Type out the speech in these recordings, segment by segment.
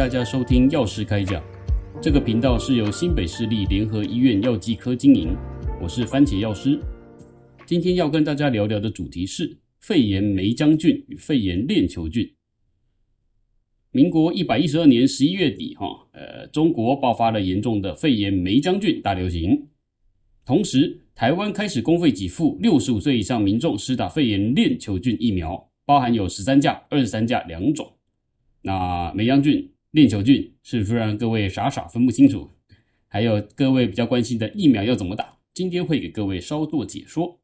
大家收听药师开讲。这个频道是由新北市立联合医院药剂科经营，我是番茄药师。今天要跟大家聊聊的主题是肺炎霉浆菌与肺炎链球菌。民国一百一十二年十一月底，哈，呃，中国爆发了严重的肺炎霉浆菌大流行，同时台湾开始公费给付六十五岁以上民众施打肺炎链球菌疫苗，包含有十三价、二十三价两种。那霉浆菌、链球菌是不是让各位傻傻分不清楚？还有各位比较关心的疫苗要怎么打？今天会给各位稍作解说。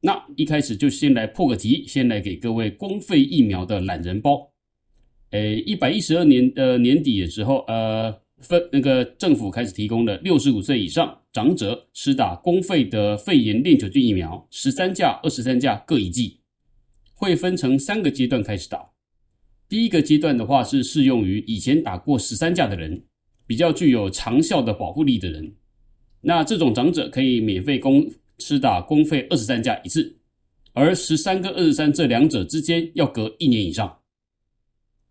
那一开始就先来破个题，先来给各位公费疫苗的懒人包。诶，一百一十二年的年底的时候，呃，分那个政府开始提供了六十五岁以上长者施打公费的肺炎链球菌疫苗，十三价、二十三价各一剂，会分成三个阶段开始打。第一个阶段的话是适用于以前打过十三价的人，比较具有长效的保护力的人。那这种长者可以免费公施打公费二十三价一次，而十三跟二十三这两者之间要隔一年以上。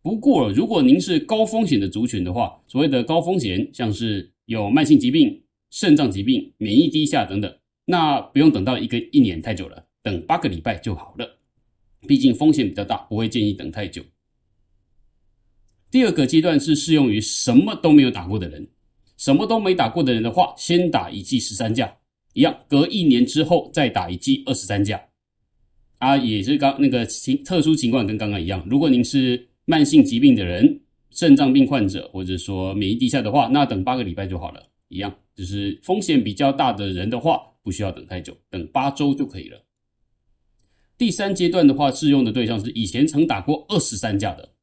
不过，如果您是高风险的族群的话，所谓的高风险，像是有慢性疾病、肾脏疾病、免疫低下等等，那不用等到一个一年太久了，等八个礼拜就好了。毕竟风险比较大，不会建议等太久。第二个阶段是适用于什么都没有打过的人，什么都没打过的人的话，先打一剂十三价，一样，隔一年之后再打一剂二十三价。啊，也是刚那个情特殊情况跟刚刚一样，如果您是慢性疾病的人，肾脏病患者或者说免疫低下的话，那等八个礼拜就好了，一样，就是风险比较大的人的话，不需要等太久，等八周就可以了。第三阶段的话，适用的对象是以前曾打过二十三价的。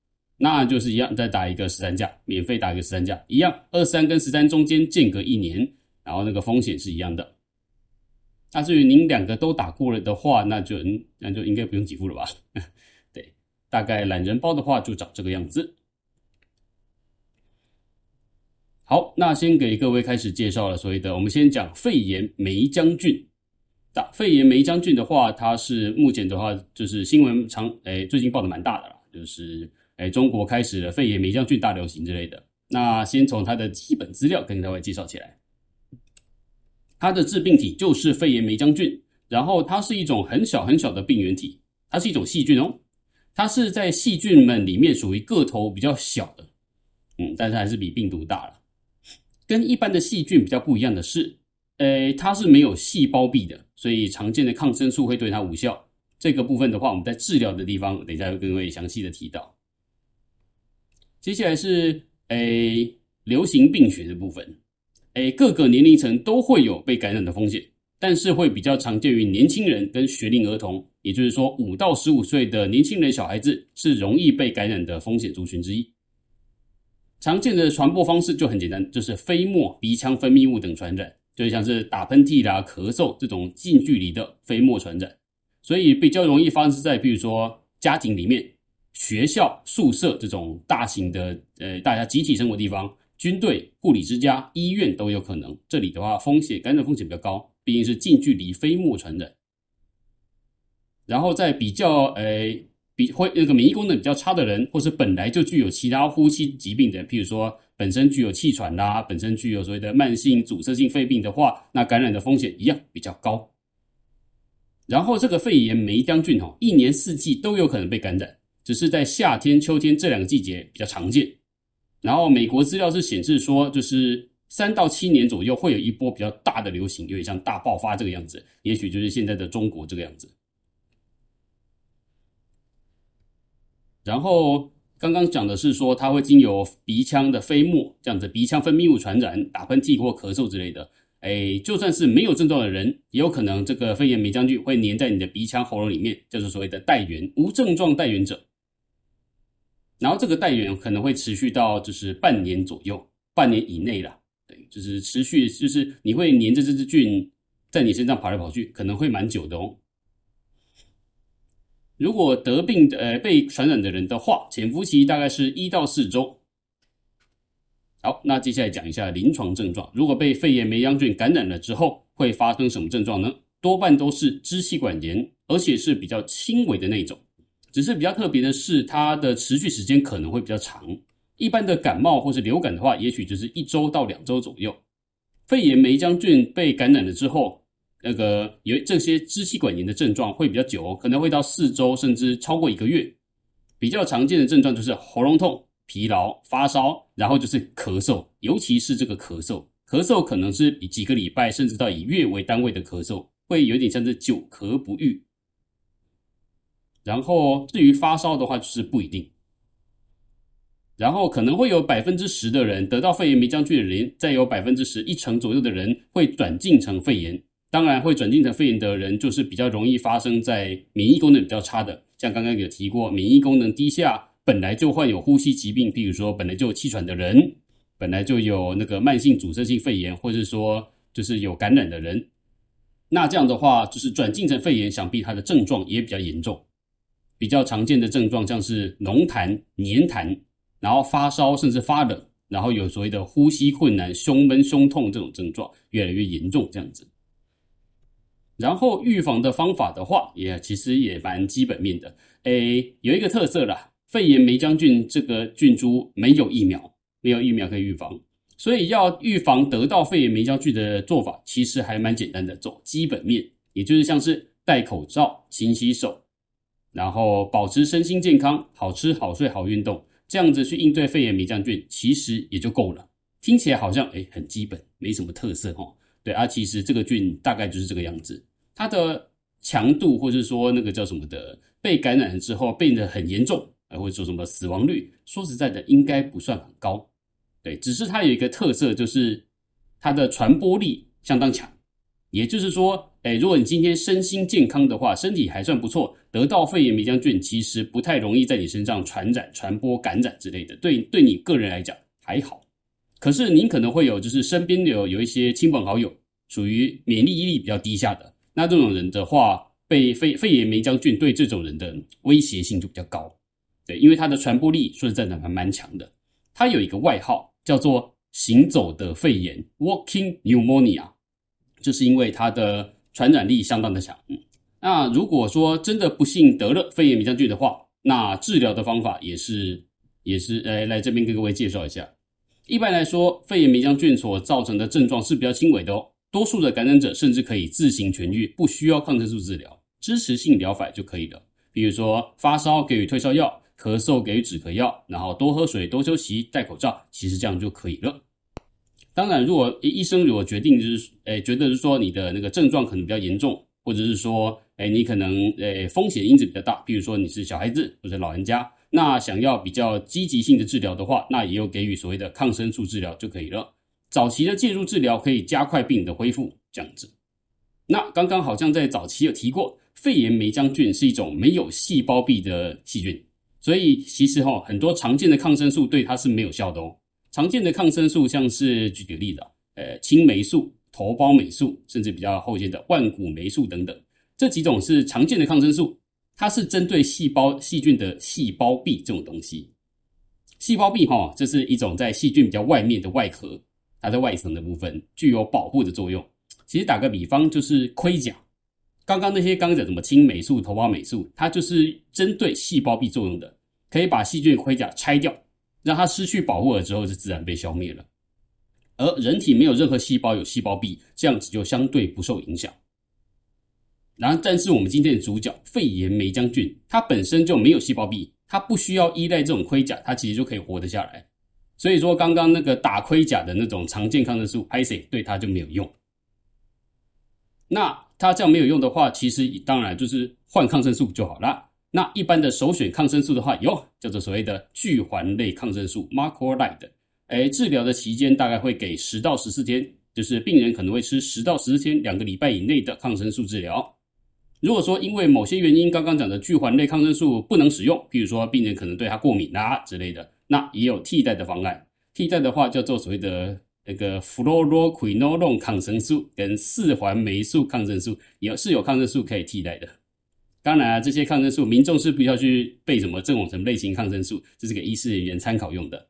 那就是一样，再打一个十三价，免费打一个十三价，一样，二三跟十三中间间隔一年，然后那个风险是一样的。那至于您两个都打过了的话，那就那就应该不用给付了吧？对，大概懒人包的话就长这个样子。好，那先给各位开始介绍了所谓的，我们先讲肺炎梅将军。打肺炎梅将军的话，它是目前的话就是新闻常诶最近报的蛮大的了，就是。哎，中国开始了肺炎霉浆菌大流行之类的。那先从它的基本资料跟各位介绍起来。它的致病体就是肺炎霉浆菌，然后它是一种很小很小的病原体，它是一种细菌哦。它是在细菌们里面属于个头比较小的，嗯，但是还是比病毒大了。跟一般的细菌比较不一样的是，诶，它是没有细胞壁的，所以常见的抗生素会对它无效。这个部分的话，我们在治疗的地方，等一下会跟各位详细的提到。接下来是诶流行病学的部分，诶各个年龄层都会有被感染的风险，但是会比较常见于年轻人跟学龄儿童，也就是说五到十五岁的年轻人小孩子是容易被感染的风险族群之一。常见的传播方式就很简单，就是飞沫、鼻腔分泌物等传染，就像是打喷嚏啦、咳嗽这种近距离的飞沫传染，所以比较容易发生在比如说家庭里面。学校、宿舍这种大型的，呃，大家集体生活地方，军队、护理之家、医院都有可能。这里的话，风险感染风险比较高，毕竟是近距离飞沫传染。然后在比较，呃，比会那个免疫功能比较差的人，或是本来就具有其他呼吸疾病的，譬如说本身具有气喘啦，本身具有所谓的慢性阻塞性肺病的话，那感染的风险一样比较高。然后这个肺炎霉浆菌哦，一年四季都有可能被感染。只是在夏天、秋天这两个季节比较常见。然后美国资料是显示说，就是三到七年左右会有一波比较大的流行，有点像大爆发这个样子。也许就是现在的中国这个样子。然后刚刚讲的是说，它会经由鼻腔的飞沫这样子，鼻腔分泌物传染，打喷嚏或咳嗽之类的。哎，就算是没有症状的人，也有可能这个肺炎霉浆菌会粘在你的鼻腔、喉咙里面，就是所谓的带源，无症状带源者。然后这个带原可能会持续到就是半年左右，半年以内啦。对，就是持续，就是你会黏着这只菌在你身上跑来跑去，可能会蛮久的哦。如果得病的呃被传染的人的话，潜伏期大概是一到四周。好，那接下来讲一下临床症状。如果被肺炎霉浆菌感染了之后，会发生什么症状呢？多半都是支气管炎，而且是比较轻微的那种。只是比较特别的是，它的持续时间可能会比较长，一般的感冒或是流感的话，也许就是一周到两周左右。肺炎霉浆菌被感染了之后，那个有这些支气管炎的症状会比较久，可能会到四周甚至超过一个月。比较常见的症状就是喉咙痛、疲劳、发烧，然后就是咳嗽，尤其是这个咳嗽，咳嗽可能是以几个礼拜甚至到以月为单位的咳嗽，会有点像是久咳不愈。然后至于发烧的话，就是不一定。然后可能会有百分之十的人得到肺炎霉浆菌的人，再有百分之十一成左右的人会转进成肺炎。当然，会转进成肺炎的人，就是比较容易发生在免疫功能比较差的，像刚刚有提过，免疫功能低下，本来就患有呼吸疾病，譬如说本来就有气喘的人，本来就有那个慢性阻塞性肺炎，或者说就是有感染的人。那这样的话，就是转进成肺炎，想必他的症状也比较严重。比较常见的症状像是浓痰、黏痰，然后发烧甚至发冷，然后有所谓的呼吸困难、胸闷、胸痛这种症状越来越严重，这样子。然后预防的方法的话，也其实也蛮基本面的。诶，有一个特色啦，肺炎霉浆菌这个菌株没有疫苗，没有疫苗可以预防，所以要预防得到肺炎霉浆菌的做法，其实还蛮简单的，走基本面，也就是像是戴口罩、勤洗手。然后保持身心健康，好吃好睡好运动，这样子去应对肺炎霉浆菌，其实也就够了。听起来好像诶很基本，没什么特色哦。对啊，其实这个菌大概就是这个样子。它的强度或者说那个叫什么的，被感染了之后变得很严重，啊或者说什么死亡率，说实在的应该不算很高。对，只是它有一个特色，就是它的传播力相当强。也就是说，诶如果你今天身心健康的话，身体还算不错。得到肺炎梅浆菌其实不太容易在你身上传染、传播、感染之类的，对对你个人来讲还好。可是您可能会有，就是身边有有一些亲朋好友属于免疫力比较低下的，那这种人的话，被肺肺炎梅浆菌对这种人的威胁性就比较高。对，因为它的传播力说实在的还蛮强的。它有一个外号叫做“行走的肺炎 ”（Walking Pneumonia），就是因为它的传染力相当的强。嗯。那如果说真的不幸得了肺炎霉浆菌的话，那治疗的方法也是也是，来来这边给各位介绍一下。一般来说，肺炎霉浆菌所造成的症状是比较轻微的哦，多数的感染者甚至可以自行痊愈，不需要抗生素治疗，支持性疗法就可以了。比如说发烧给予退烧药，咳嗽给予止咳药，然后多喝水、多休息、戴口罩，其实这样就可以了。当然，如果医生如果决定就是，诶觉得是说你的那个症状可能比较严重，或者是说。哎，你可能呃风险因子比较大，比如说你是小孩子或者老人家，那想要比较积极性的治疗的话，那也有给予所谓的抗生素治疗就可以了。早期的介入治疗可以加快病的恢复，这样子。那刚刚好像在早期有提过，肺炎霉浆菌是一种没有细胞壁的细菌，所以其实哈很多常见的抗生素对它是没有效的哦。常见的抗生素像是举个例子，呃青霉素、头孢霉素，甚至比较后见的万古霉素等等。这几种是常见的抗生素，它是针对细胞细菌的细胞壁这种东西。细胞壁哈，这是一种在细菌比较外面的外壳，它在外层的部分具有保护的作用。其实打个比方，就是盔甲。刚刚那些刚讲什么青霉素、头孢霉素，它就是针对细胞壁作用的，可以把细菌盔甲拆掉，让它失去保护了之后，就自然被消灭了。而人体没有任何细胞有细胞壁，这样子就相对不受影响。然后，但是我们今天的主角肺炎霉浆菌，它本身就没有细胞壁，它不需要依赖这种盔甲，它其实就可以活得下来。所以说，刚刚那个打盔甲的那种常见抗生素，拍谁对它就没有用。那它这样没有用的话，其实当然就是换抗生素就好了。那一般的首选抗生素的话，有叫做所谓的聚环类抗生素 （macrolide）。哎，治疗的期间大概会给十到十四天，就是病人可能会吃十到十四天，两个礼拜以内的抗生素治疗。如果说因为某些原因，刚刚讲的聚环类抗生素不能使用，比如说病人可能对它过敏啊之类的，那也有替代的方案。替代的话叫做所谓的那个 f l o r o q u i n o l o n e 抗生素跟四环霉素抗生素，也是有抗生素可以替代的。当然啊，这些抗生素民众是不需要去背什么正往什么类型抗生素，这是给医师人员参考用的。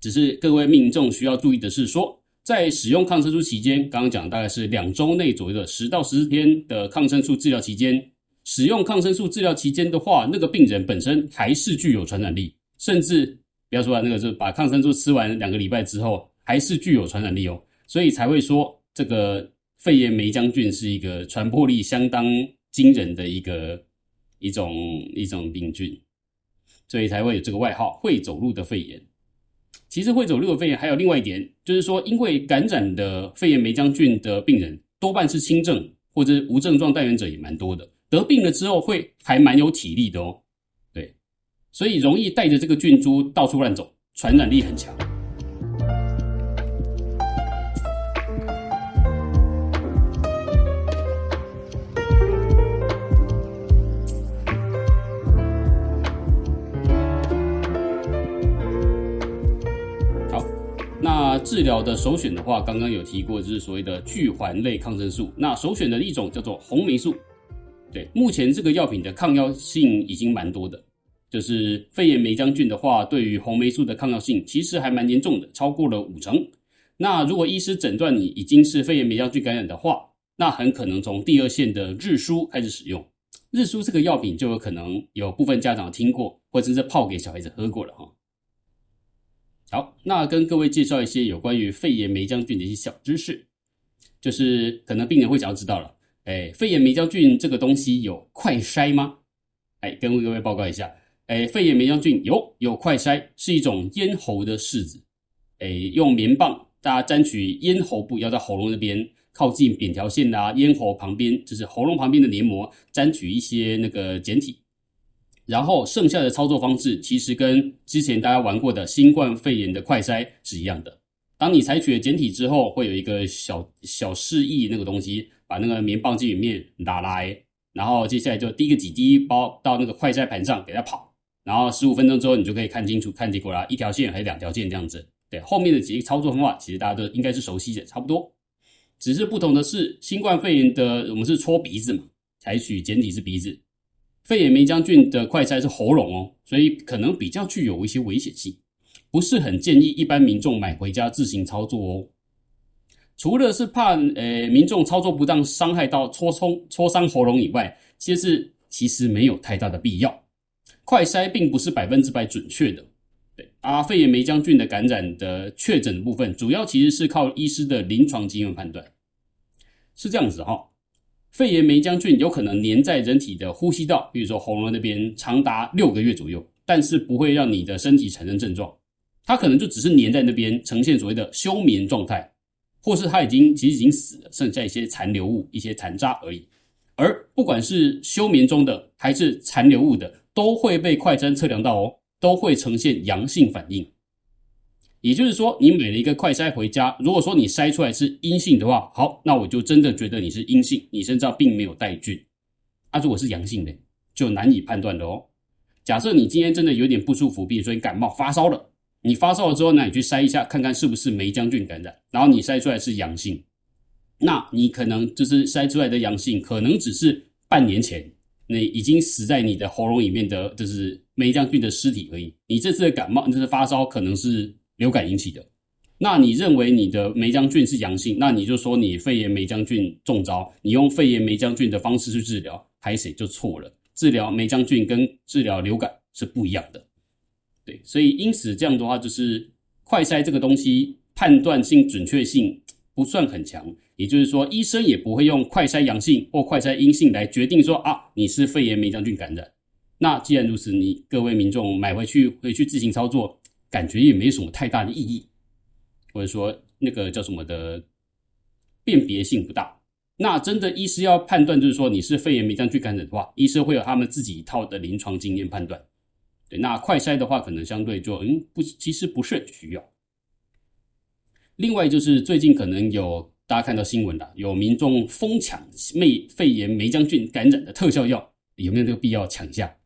只是各位民众需要注意的是说。在使用抗生素期间，刚刚讲大概是两周内左右的十到十四天的抗生素治疗期间，使用抗生素治疗期间的话，那个病人本身还是具有传染力，甚至不要说那个，是把抗生素吃完两个礼拜之后，还是具有传染力哦。所以才会说这个肺炎霉浆菌是一个传播力相当惊人的一个一种一种病菌，所以才会有这个外号“会走路的肺炎”。其实会走路的肺炎还有另外一点，就是说，因为感染的肺炎霉浆菌的病人多半是轻症或者无症状带原者也蛮多的，得病了之后会还蛮有体力的哦。对，所以容易带着这个菌株到处乱走，传染力很强。治疗的首选的话，刚刚有提过，就是所谓的聚环类抗生素。那首选的一种叫做红霉素。对，目前这个药品的抗药性已经蛮多的。就是肺炎霉浆菌的话，对于红霉素的抗药性其实还蛮严重的，超过了五成。那如果医师诊断你已经是肺炎霉浆菌感染的话，那很可能从第二线的日舒开始使用。日舒这个药品就有可能有部分家长听过，或者是泡给小孩子喝过了哈。好，那跟各位介绍一些有关于肺炎霉浆菌的一些小知识，就是可能病人会想要知道了，哎，肺炎霉浆菌这个东西有快筛吗？哎，跟各位报告一下，哎，肺炎霉浆菌有有快筛，是一种咽喉的拭子，哎，用棉棒大家沾取咽喉部，要在喉咙那边靠近扁条线啊，咽喉旁边就是喉咙旁边的黏膜，沾取一些那个碱体。然后剩下的操作方式其实跟之前大家玩过的新冠肺炎的快筛是一样的。当你采取了简体之后，会有一个小小示意那个东西，把那个棉棒进里面拿来，然后接下来就滴个几滴包到那个快筛盘上给它跑，然后十五分钟之后你就可以看清楚看结果啦，一条线还是两条线这样子。对，后面的几个操作方法其实大家都应该是熟悉的，差不多。只是不同的是，新冠肺炎的我们是戳鼻子嘛，采取简体是鼻子。肺炎霉浆菌的快筛是喉咙哦，所以可能比较具有一些危险性，不是很建议一般民众买回家自行操作哦。除了是怕呃民众操作不当伤害到戳冲戳伤喉咙以外，其实其实没有太大的必要。快筛并不是百分之百准确的，对啊，肺炎霉浆菌的感染的确诊的部分，主要其实是靠医师的临床经验判断，是这样子哈、肺炎霉浆菌有可能黏在人体的呼吸道，比如说喉咙那边，长达六个月左右，但是不会让你的身体产生症状。它可能就只是黏在那边，呈现所谓的休眠状态，或是它已经其实已经死了，剩下一些残留物、一些残渣而已。而不管是休眠中的还是残留物的，都会被快筛测量到哦，都会呈现阳性反应。也就是说，你买了一个快筛回家，如果说你筛出来是阴性的话，好，那我就真的觉得你是阴性，你身上并没有带菌。啊，如果是阳性的，就难以判断的哦。假设你今天真的有点不舒服，比如说你感冒发烧了，你发烧了之后，那你去筛一下，看看是不是霉浆菌感染，然后你筛出来是阳性，那你可能就是筛出来的阳性，可能只是半年前那已经死在你的喉咙里面的，就是霉浆菌的尸体而已。你这次的感冒，就是发烧，可能是。流感引起的，那你认为你的霉菌是阳性，那你就说你肺炎霉菌中招，你用肺炎霉菌的方式去治疗，还谁就错了。治疗霉菌跟治疗流感是不一样的，对，所以因此这样的话，就是快筛这个东西判断性准确性不算很强，也就是说，医生也不会用快筛阳性或快筛阴性来决定说啊，你是肺炎霉菌感染。那既然如此，你各位民众买回去回去自行操作。感觉也没什么太大的意义，或者说那个叫什么的辨别性不大。那真的医师要判断，就是说你是肺炎霉浆菌感染的话，医师会有他们自己一套的临床经验判断。对，那快筛的话，可能相对就嗯不，其实不是很需要。另外就是最近可能有大家看到新闻了，有民众疯抢肺肺炎霉浆菌感染的特效药，有没有这个必要抢一下？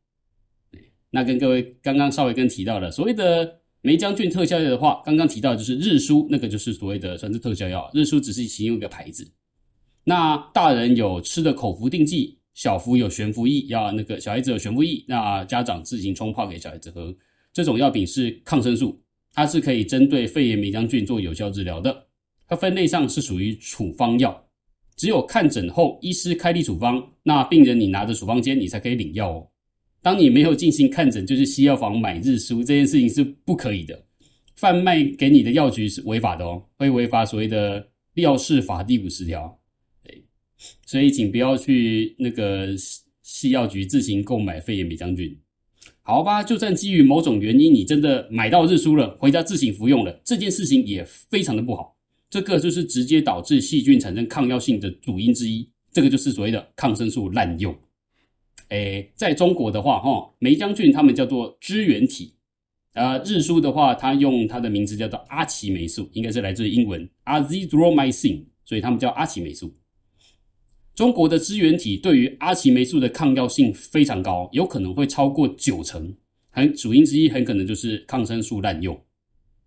那跟各位刚刚稍微跟提到了所谓的。霉浆菌特效药的话，刚刚提到就是日舒，那个就是所谓的算是特效药。日舒只是其中一个牌子。那大人有吃的口服定剂，小服有悬浮液，要那个小孩子有悬浮液，那家长自行冲泡给小孩子喝。这种药品是抗生素，它是可以针对肺炎霉浆菌做有效治疗的。它分类上是属于处方药，只有看诊后医师开立处方，那病人你拿着处方箋，你才可以领药哦。当你没有进行看诊，就去西药房买日输，这件事情是不可以的。贩卖给你的药局是违法的哦，会违法所谓的药事法第五十条。对，所以请不要去那个西药局自行购买肺炎美将军。好吧，就算基于某种原因，你真的买到日输了，回家自行服用了，这件事情也非常的不好。这个就是直接导致细菌产生抗药性的主因之一。这个就是所谓的抗生素滥用。诶，在中国的话，哈，霉浆菌它们叫做支原体，呃，日输的话，它用它的名字叫做阿奇霉素，应该是来自英文 azithromycin，所以他们叫阿奇霉素。中国的支原体对于阿奇霉素的抗药性非常高，有可能会超过九成，很主因之一很可能就是抗生素滥用。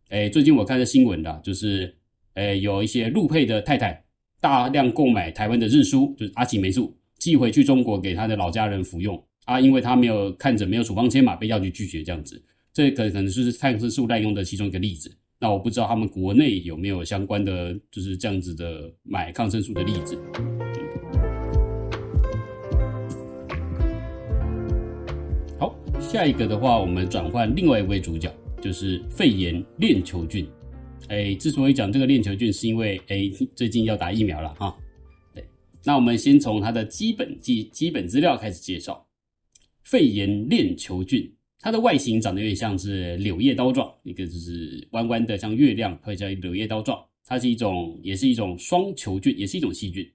诶，最近我看的新闻啦，就是诶有一些陆配的太太大量购买台湾的日输，就是阿奇霉素。寄回去中国给他的老家人服用啊，因为他没有看诊，没有处方签嘛，被药局拒绝这样子，这可可能就是抗生素滥用的其中一个例子。那我不知道他们国内有没有相关的就是这样子的买抗生素的例子。好，下一个的话，我们转换另外一位主角，就是肺炎链球菌。哎，之所以讲这个链球菌，是因为哎最近要打疫苗了哈。那我们先从它的基本基基本资料开始介绍。肺炎链球菌，它的外形长得有点像是柳叶刀状，一个就是弯弯的，像月亮，或者叫柳叶刀状。它是一种，也是一种双球菌，也是一种细菌。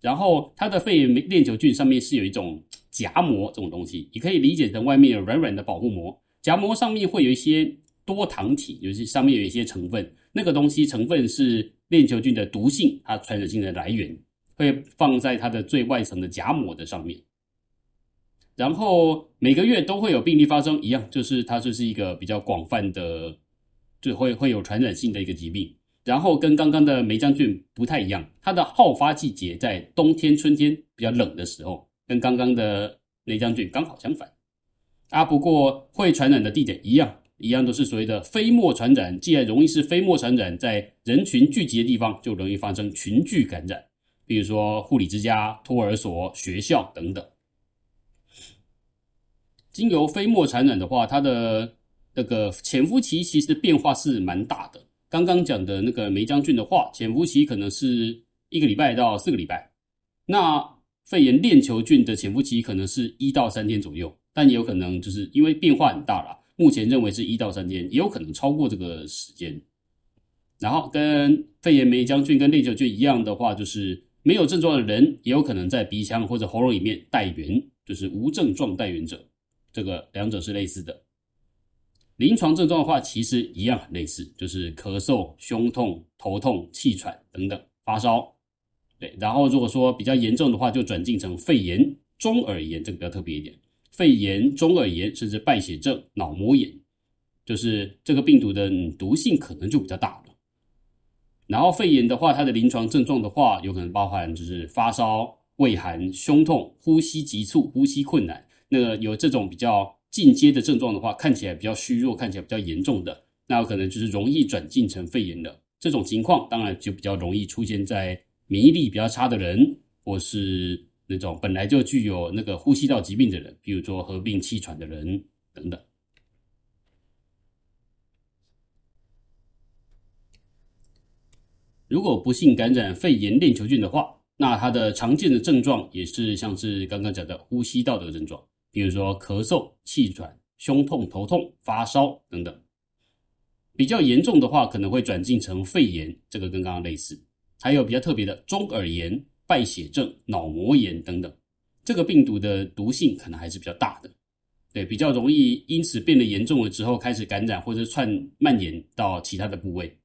然后它的肺炎链球菌上面是有一种夹膜这种东西，你可以理解成外面有软软的保护膜，夹膜上面会有一些多糖体，就是上面有一些成分，那个东西成分是链球菌的毒性，它传染性的来源。会放在它的最外层的夹膜的上面，然后每个月都会有病例发生，一样就是它就是一个比较广泛的，就会会有传染性的一个疾病。然后跟刚刚的霉浆菌不太一样，它的好发季节在冬天、春天比较冷的时候，跟刚刚的霉浆菌刚好相反。啊，不过会传染的地点一样，一样都是所谓的飞沫传染。既然容易是飞沫传染，在人群聚集的地方就容易发生群聚感染。比如说护理之家、托儿所、学校等等，经由飞沫传染的话，它的那个潜伏期其实变化是蛮大的。刚刚讲的那个霉浆菌的话，潜伏期可能是一个礼拜到四个礼拜。那肺炎链球菌的潜伏期可能是一到三天左右，但也有可能就是因为变化很大啦，目前认为是一到三天，也有可能超过这个时间。然后跟肺炎霉浆菌跟链球菌一样的话，就是。没有症状的人也有可能在鼻腔或者喉咙里面带源，就是无症状带源者，这个两者是类似的。临床症状的话，其实一样很类似，就是咳嗽、胸痛、头痛、气喘等等，发烧。对，然后如果说比较严重的话，就转进成肺炎、中耳炎，这个比较特别一点，肺炎、中耳炎甚至败血症、脑膜炎，就是这个病毒的毒性可能就比较大了。然后肺炎的话，它的临床症状的话，有可能包含就是发烧、畏寒、胸痛、呼吸急促、呼吸困难。那个有这种比较进阶的症状的话，看起来比较虚弱，看起来比较严重的，那有可能就是容易转进成肺炎的这种情况，当然就比较容易出现在免疫力比较差的人，或是那种本来就具有那个呼吸道疾病的人，比如说合并气喘的人等等。如果不幸感染肺炎链球菌的话，那它的常见的症状也是像是刚刚讲的呼吸道的症状，比如说咳嗽、气喘、胸痛、头痛、发烧等等。比较严重的话，可能会转进成肺炎，这个跟刚刚类似。还有比较特别的中耳炎、败血症、脑膜炎等等，这个病毒的毒性可能还是比较大的，对，比较容易因此变得严重了之后开始感染或者串蔓延到其他的部位。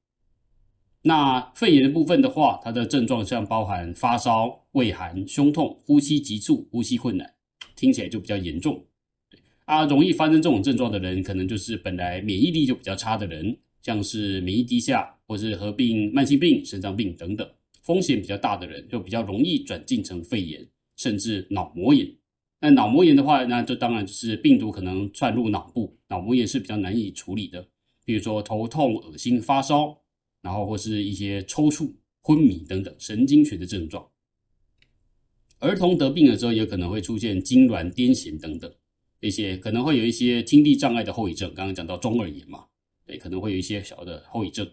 那肺炎的部分的话，它的症状像包含发烧、畏寒、胸痛、呼吸急促、呼吸困难，听起来就比较严重。对啊，容易发生这种症状的人，可能就是本来免疫力就比较差的人，像是免疫低下或是合并慢性病、肾脏病等等，风险比较大的人，就比较容易转进成肺炎，甚至脑膜炎。那脑膜炎的话，那就当然就是病毒可能窜入脑部，脑膜炎是比较难以处理的，比如说头痛、恶心、发烧。然后或是一些抽搐、昏迷等等神经学的症状。儿童得病了之后，也可能会出现痉挛、癫痫等等。一些可能会有一些听力障碍的后遗症。刚刚讲到中耳炎嘛，对，可能会有一些小的后遗症。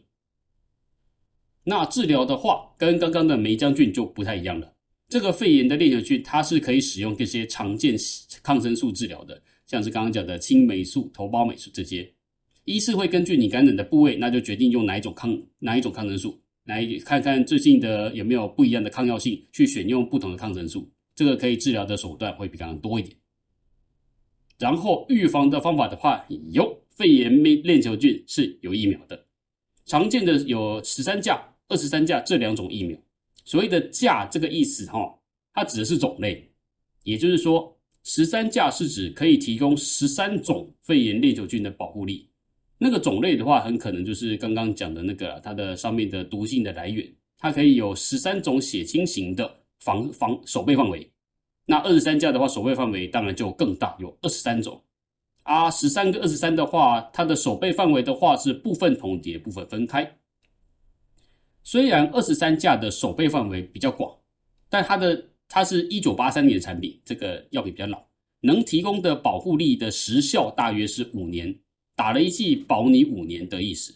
那治疗的话，跟刚刚的霉浆菌就不太一样了。这个肺炎的链球菌，它是可以使用这些常见抗生素治疗的，像是刚刚讲的青霉素、头孢霉素这些。医师会根据你感染的部位，那就决定用哪一种抗哪一种抗生素，来看看最近的有没有不一样的抗药性，去选用不同的抗生素。这个可以治疗的手段会比刚刚多一点。然后预防的方法的话，有肺炎链球菌是有疫苗的，常见的有十三价、二十三价这两种疫苗。所谓的价这个意思哈，它指的是种类，也就是说，十三价是指可以提供十三种肺炎链球菌的保护力。那个种类的话，很可能就是刚刚讲的那个它的上面的毒性的来源，它可以有十三种血清型的防防守备范围。那二十三价的话，守备范围当然就更大，有二十三种。啊，十三跟二十三的话，它的守备范围的话是部分重叠，部分分开。虽然二十三价的守备范围比较广，但它的它是一九八三年的产品，这个药品比较老，能提供的保护力的时效大约是五年。打了一剂保你五年的意思，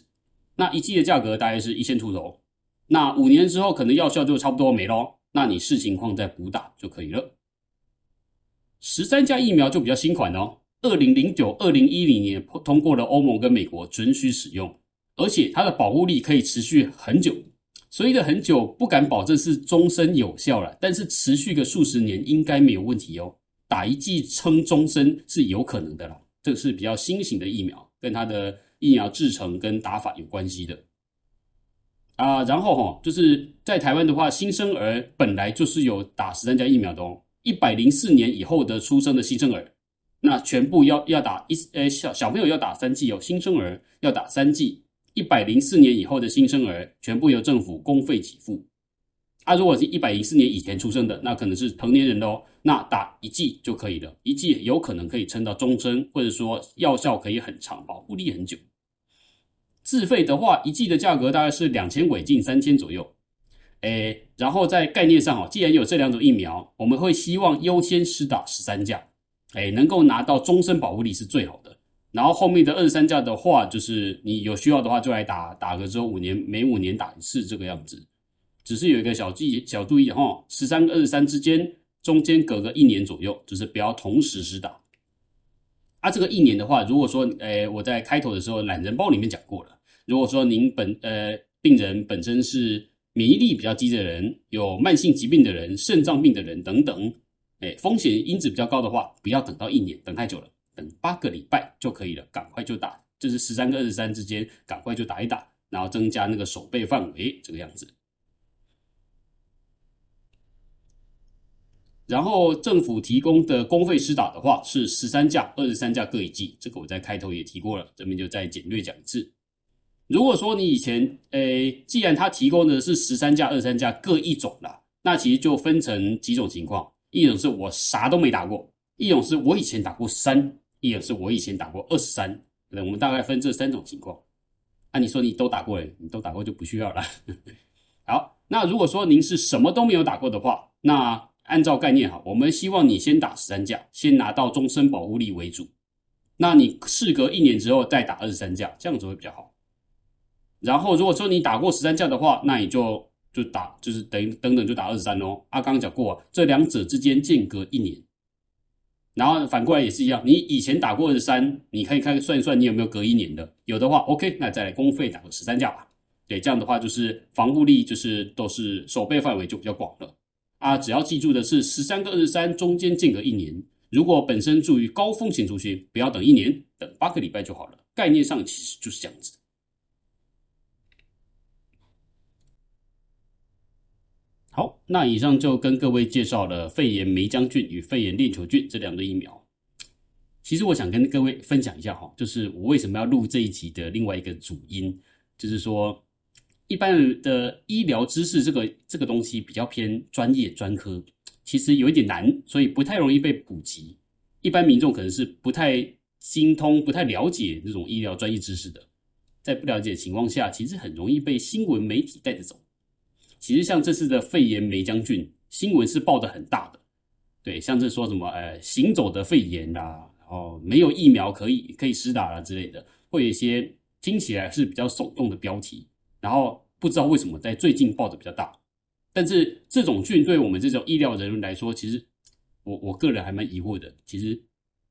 那一剂的价格大概是一千出头，那五年之后可能药效就差不多没咯，那你视情况再补打就可以了。十三价疫苗就比较新款哦，二零零九、二零一零年通过了欧盟跟美国准许使用，而且它的保护力可以持续很久，所以的很久不敢保证是终身有效了，但是持续个数十年应该没有问题哦，打一剂撑终身是有可能的啦，这个是比较新型的疫苗。跟它的疫苗制程跟打法有关系的啊，然后哈，就是在台湾的话，新生儿本来就是有打十三价疫苗的哦，一百零四年以后的出生的新生儿，那全部要要打一呃小小朋友要打三剂哦，新生儿要打三剂，一百零四年以后的新生儿全部由政府公费给付。啊，如果是一百零四年以前出生的，那可能是成年人哦，那打一剂就可以了，一剂有可能可以撑到终身，或者说药效可以很长，保护力很久。自费的话，一剂的价格大概是两千尾近三千左右。诶，然后在概念上哦，既然有这两种疫苗，我们会希望优先施打十三价，诶，能够拿到终身保护力是最好的。然后后面的二十三价的话，就是你有需要的话就来打，打个之后五年，每五年打一次这个样子。只是有一个小记小注意哈，十三跟二十三之间中间隔个一年左右，就是不要同时施打。啊，这个一年的话，如果说，诶，我在开头的时候懒人包里面讲过了，如果说您本呃病人本身是免疫力比较低的人，有慢性疾病的人，肾脏病的人等等，诶，风险因子比较高的话，不要等到一年，等太久了，等八个礼拜就可以了，赶快就打，就是十三跟二十三之间，赶快就打一打，然后增加那个守备范围，这个样子。然后政府提供的公费施打的话是十三价、二十三价各一剂，这个我在开头也提过了，这边就再简略讲一次。如果说你以前，诶，既然他提供的是十三价、二十三价各一种啦，那其实就分成几种情况：一种是我啥都没打过，一种是我以前打过三，一种是我以前打过二十三。那我们大概分这三种情况。那、啊、你说你都打过了，你都打过就不需要了。好，那如果说您是什么都没有打过的话，那按照概念哈，我们希望你先打十三价，先拿到终身保护力为主。那你事隔一年之后再打二十三价，这样子会比较好。然后如果说你打过十三价的话，那你就就打就是等于等等就打二十三哦。啊，刚刚讲过，这两者之间间隔一年。然后反过来也是一样，你以前打过二十三，你可以看算一算你有没有隔一年的，有的话 OK，那再来公费打个十三价吧。对，这样的话就是防护力就是都是守备范围就比较广了。啊，只要记住的是十三跟二十三中间间隔一年。如果本身处于高风险族群，不要等一年，等八个礼拜就好了。概念上其实就是这样子。好，那以上就跟各位介绍了肺炎霉浆菌与肺炎链球菌这两个疫苗。其实我想跟各位分享一下哈，就是我为什么要录这一集的另外一个主因，就是说。一般的医疗知识，这个这个东西比较偏专业专科，其实有一点难，所以不太容易被普及。一般民众可能是不太精通、不太了解这种医疗专业知识的，在不了解的情况下，其实很容易被新闻媒体带着走。其实像这次的肺炎梅将军，新闻是报的很大的，对，像是说什么呃行走的肺炎啦，然后没有疫苗可以可以施打了之类的，会有一些听起来是比较耸动的标题，然后不知道为什么在最近报的比较大。但是这种菌对我们这种医疗人员来说，其实我我个人还蛮疑惑的。其实，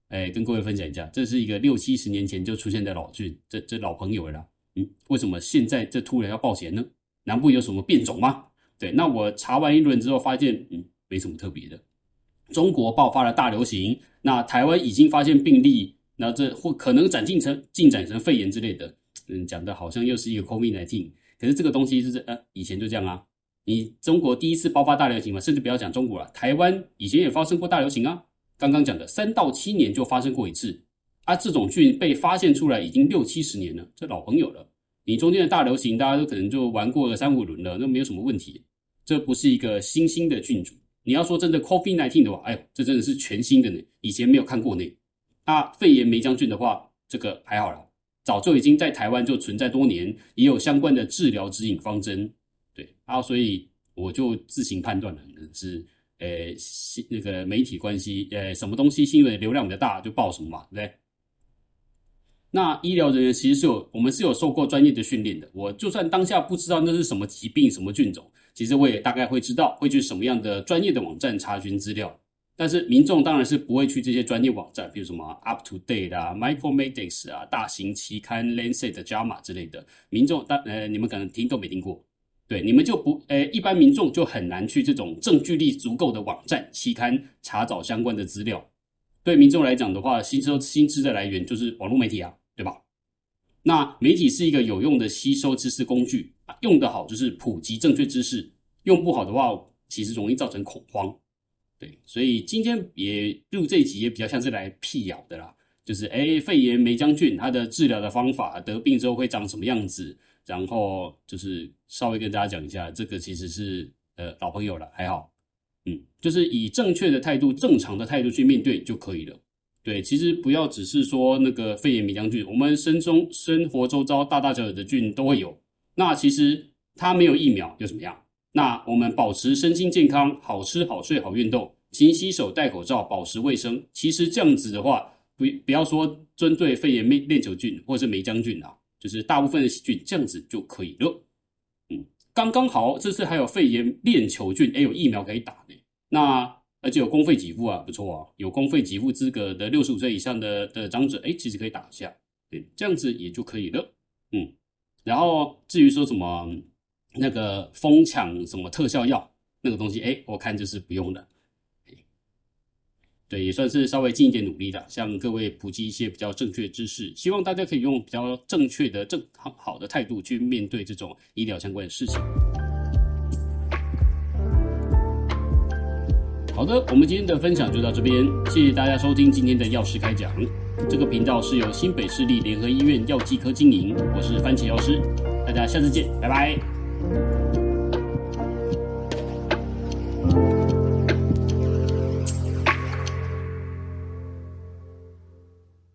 哎，跟各位分享一下，这是一个六七十年前就出现的老菌，这这老朋友了。嗯，为什么现在这突然要报险呢？南部有什么变种吗？对，那我查完一轮之后发现，嗯，没什么特别的。中国爆发了大流行，那台湾已经发现病例，那这或可能展进成进展成肺炎之类的，嗯，讲的好像又是一个 COVID-19，可是这个东西就是呃，以前就这样啊。你中国第一次爆发大流行嘛，甚至不要讲中国了，台湾以前也发生过大流行啊。刚刚讲的三到七年就发生过一次，啊，这种菌被发现出来已经六七十年了，这老朋友了。你中间的大流行，大家都可能就玩过了三五轮了，那没有什么问题。这不是一个新兴的菌种。你要说真的，COVID-19 的话，哎呦，这真的是全新的呢，以前没有看过呢。啊，肺炎梅浆菌的话，这个还好啦，早就已经在台湾就存在多年，也有相关的治疗指引方针。对啊，所以我就自行判断了，可能是呃，那个媒体关系，呃，什么东西新闻流量比较大就报什么嘛，对不对？那医疗人员其实是有，我们是有受过专业的训练的。我就算当下不知道那是什么疾病、什么菌种，其实我也大概会知道会去什么样的专业的网站查询资料。但是民众当然是不会去这些专业网站，比如什么 Up to Date 啊、Micromedics 啊、大型期刊 Lancet、JAMA 之类的。民众当呃，你们可能听都没听过，对，你们就不呃，一般民众就很难去这种证据力足够的网站、期刊查找相关的资料。对民众来讲的话，吸收新知的来源就是网络媒体啊。对吧？那媒体是一个有用的吸收知识工具，用得好就是普及正确知识，用不好的话，其实容易造成恐慌。对，所以今天也录这一集也比较像是来辟谣的啦，就是诶，肺炎梅将军他的治疗的方法，得病之后会长什么样子，然后就是稍微跟大家讲一下，这个其实是呃老朋友了，还好，嗯，就是以正确的态度、正常的态度去面对就可以了。对，其实不要只是说那个肺炎梅将军，我们生中生活周遭大大小小的菌都会有。那其实它没有疫苗又怎么样？那我们保持身心健康，好吃好睡好运动，勤洗手戴口罩，保持卫生。其实这样子的话，不不要说针对肺炎链链球菌或者是霉浆菌啊，就是大部分的细菌这样子就可以了。嗯，刚刚好，这次还有肺炎链球菌，也，有疫苗可以打的。那。而且有公费给付啊，不错啊，有公费给付资格的六十五岁以上的的长者，哎，其实可以打一下，对，这样子也就可以了，嗯。然后至于说什么那个疯抢什么特效药那个东西，哎，我看就是不用的，对，也算是稍微尽一点努力的，向各位普及一些比较正确的知识，希望大家可以用比较正确的正好好的态度去面对这种医疗相关的事情。好的，我们今天的分享就到这边，谢谢大家收听今天的药师开讲。这个频道是由新北市立联合医院药剂科经营，我是番茄药师，大家下次见，拜拜。thank you